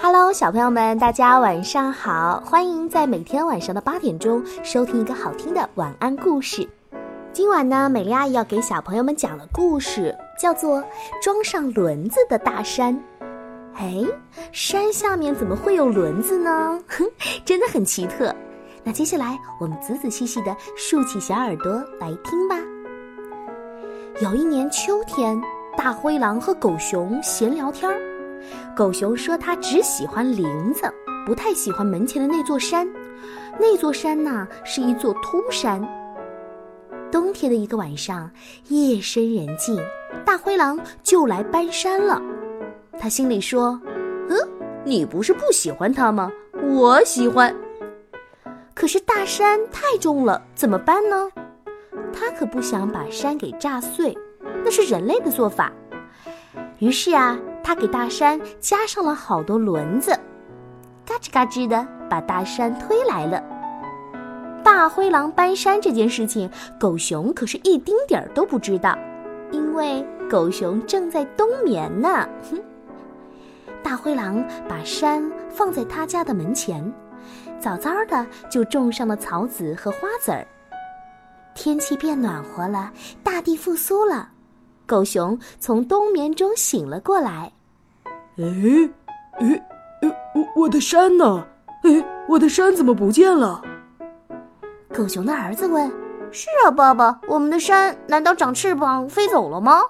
Hello，小朋友们，大家晚上好！欢迎在每天晚上的八点钟收听一个好听的晚安故事。今晚呢，美丽阿姨要给小朋友们讲的故事叫做《装上轮子的大山》。哎，山下面怎么会有轮子呢？哼，真的很奇特。那接下来我们仔仔细细的竖起小耳朵来听吧。有一年秋天，大灰狼和狗熊闲聊天儿。狗熊说：“他只喜欢林子，不太喜欢门前的那座山。那座山呐，是一座秃山。冬天的一个晚上，夜深人静，大灰狼就来搬山了。他心里说：‘嗯，你不是不喜欢它吗？我喜欢。可是大山太重了，怎么办呢？他可不想把山给炸碎，那是人类的做法。于是啊。”他给大山加上了好多轮子，嘎吱嘎吱的把大山推来了。大灰狼搬山这件事情，狗熊可是一丁点儿都不知道，因为狗熊正在冬眠呢。哼！大灰狼把山放在他家的门前，早早的就种上了草籽和花籽儿。天气变暖和了，大地复苏了，狗熊从冬眠中醒了过来。哎，哎，哎，我我的山呢？哎，我的山怎么不见了？狗熊的儿子问：“是啊，爸爸，我们的山难道长翅膀飞走了吗？”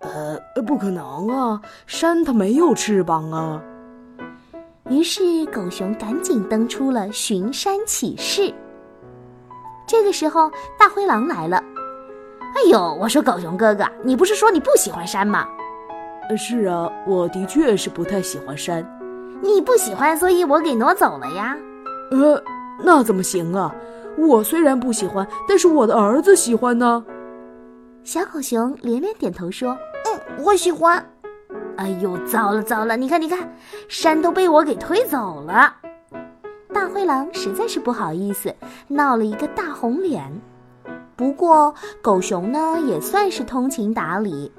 呃，不可能啊，山它没有翅膀啊。于是狗熊赶紧登出了寻山启事。这个时候，大灰狼来了。哎呦，我说狗熊哥哥，你不是说你不喜欢山吗？是啊，我的确是不太喜欢山。你不喜欢，所以我给挪走了呀。呃，那怎么行啊？我虽然不喜欢，但是我的儿子喜欢呢。小狗熊连连点头说：“嗯，我喜欢。”哎呦，糟了糟了！你看你看，山都被我给推走了。大灰狼实在是不好意思，闹了一个大红脸。不过狗熊呢，也算是通情达理，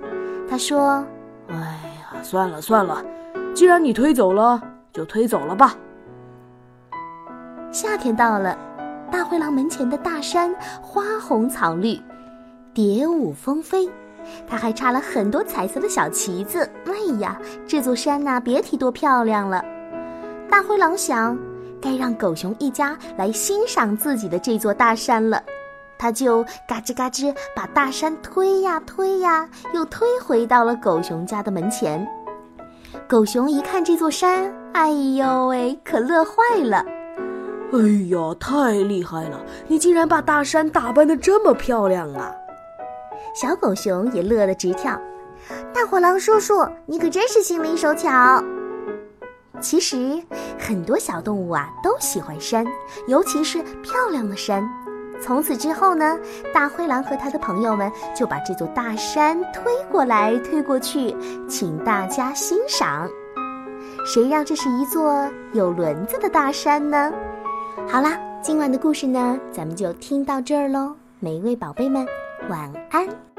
他说。哎呀，算了算了，既然你推走了，就推走了吧。夏天到了，大灰狼门前的大山花红草绿，蝶舞蜂飞，它还插了很多彩色的小旗子。哎呀，这座山呐，别提多漂亮了。大灰狼想，该让狗熊一家来欣赏自己的这座大山了。他就嘎吱嘎吱把大山推呀推呀，又推回到了狗熊家的门前。狗熊一看这座山，哎呦喂，可乐坏了！哎呀，太厉害了！你竟然把大山打扮的这么漂亮啊！小狗熊也乐得直跳。大火狼叔叔，你可真是心灵手巧。其实，很多小动物啊都喜欢山，尤其是漂亮的山。从此之后呢，大灰狼和他的朋友们就把这座大山推过来推过去，请大家欣赏。谁让这是一座有轮子的大山呢？好啦，今晚的故事呢，咱们就听到这儿喽。每一位宝贝们，晚安。